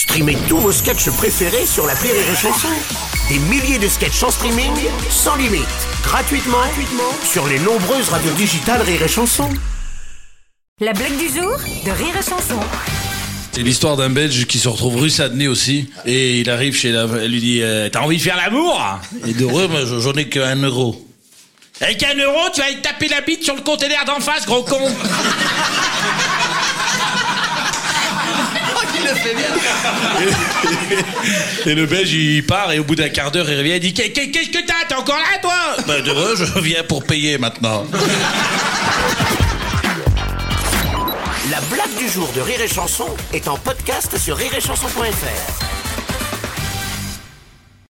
Streamez tous vos sketchs préférés sur la Rire et Chanson. Des milliers de sketchs en streaming, sans limite, gratuitement, gratuitement sur les nombreuses radios digitales Rire et Chanson. La blague du jour de Rire et Chanson. C'est l'histoire d'un Belge qui se retrouve rue Sadenay aussi. Et il arrive chez la... Elle lui dit euh, T'as envie de faire l'amour? Et d'heureux, moi j'en ai qu'un euro. Avec un euro, tu vas aller taper la bite sur le conteneur d'en face, gros con Et le Belge, il part et au bout d'un quart d'heure, il revient et dit Qu'est- qu'est- Qu'est-ce que t'as T'es encore là, toi? Ben, d'heureux, je viens pour payer maintenant. La blague du jour de Rire et Chanson est en podcast sur rireetchanson.fr.